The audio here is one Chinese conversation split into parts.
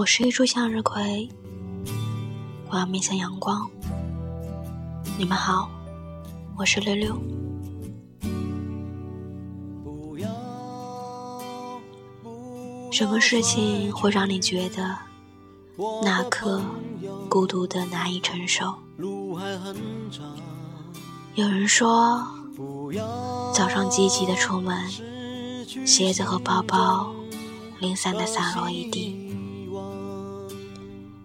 我是一株向日葵，我要面向阳光。你们好，我是六六。什么事情会让你觉得那刻孤独的难以承受？有人说，早上积极的出门，鞋子和包包零散的散落一地；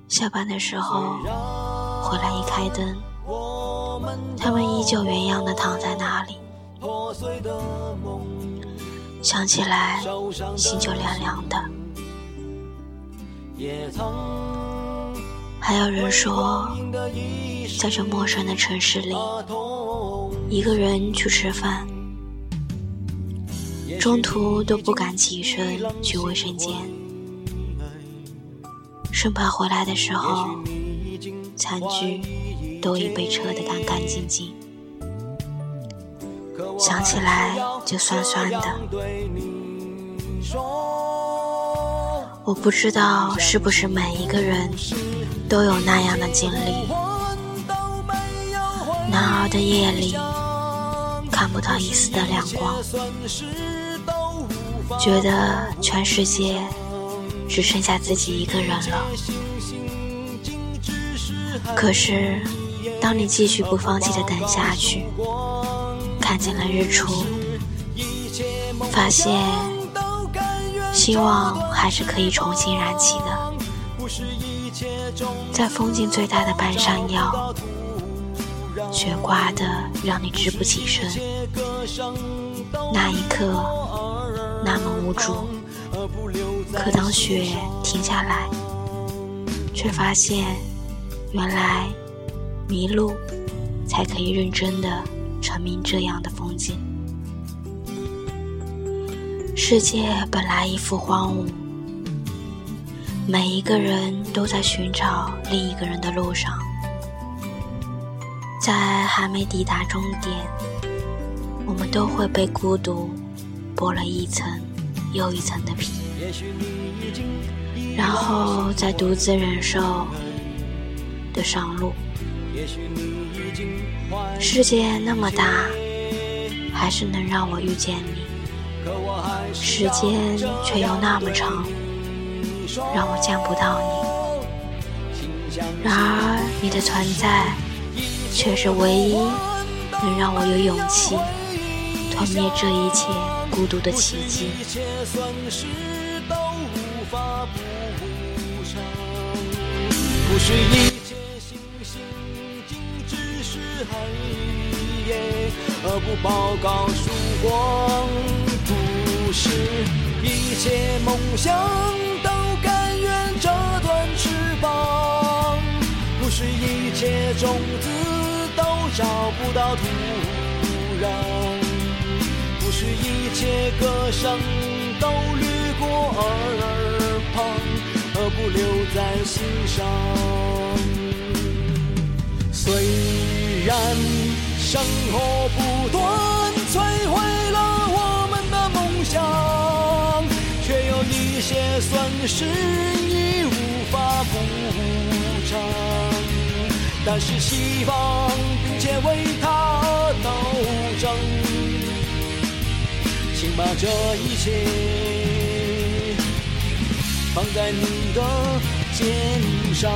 下班的时候回来一开灯，他们依旧原样的躺在那里。想起来，心就凉凉的。还有人说，在这陌生的城市里，一个人去吃饭，中途都不敢起身去卫生间，生怕回来的时候，餐具都已被撤得干干净净。想起来就酸酸的。我不知道是不是每一个人都有那样的经历。难熬的夜里，看不到一丝的亮光，觉得全世界只剩下自己一个人了。可是，当你继续不放弃的等下去。看见了日出，发现希望还是可以重新燃起的。在风景最大的半山腰，雪刮得让你直不起身。那一刻那么无助，可当雪停下来，却发现原来迷路才可以认真的。成名这样的风景，世界本来一副荒芜，每一个人都在寻找另一个人的路上，在还没抵达终点，我们都会被孤独剥了一层又一层的皮，然后再独自忍受的上路。世界那么大，还是能让我遇见你；时间却又那么长，让我见不到你。然而你的存在，却是唯一能让我有勇气吞灭这一切孤独的奇迹。不是一切星星静止是黑夜，而不报告曙光。不是一切梦想都甘愿折断翅膀。不是一切种子都找不到土壤。不是一切歌声都掠过耳旁。何不留在心上？虽然生活不断摧毁了我们的梦想，却有一些损失已无法补偿。但是希望并且为他斗争，请把这一切。放在你的肩上。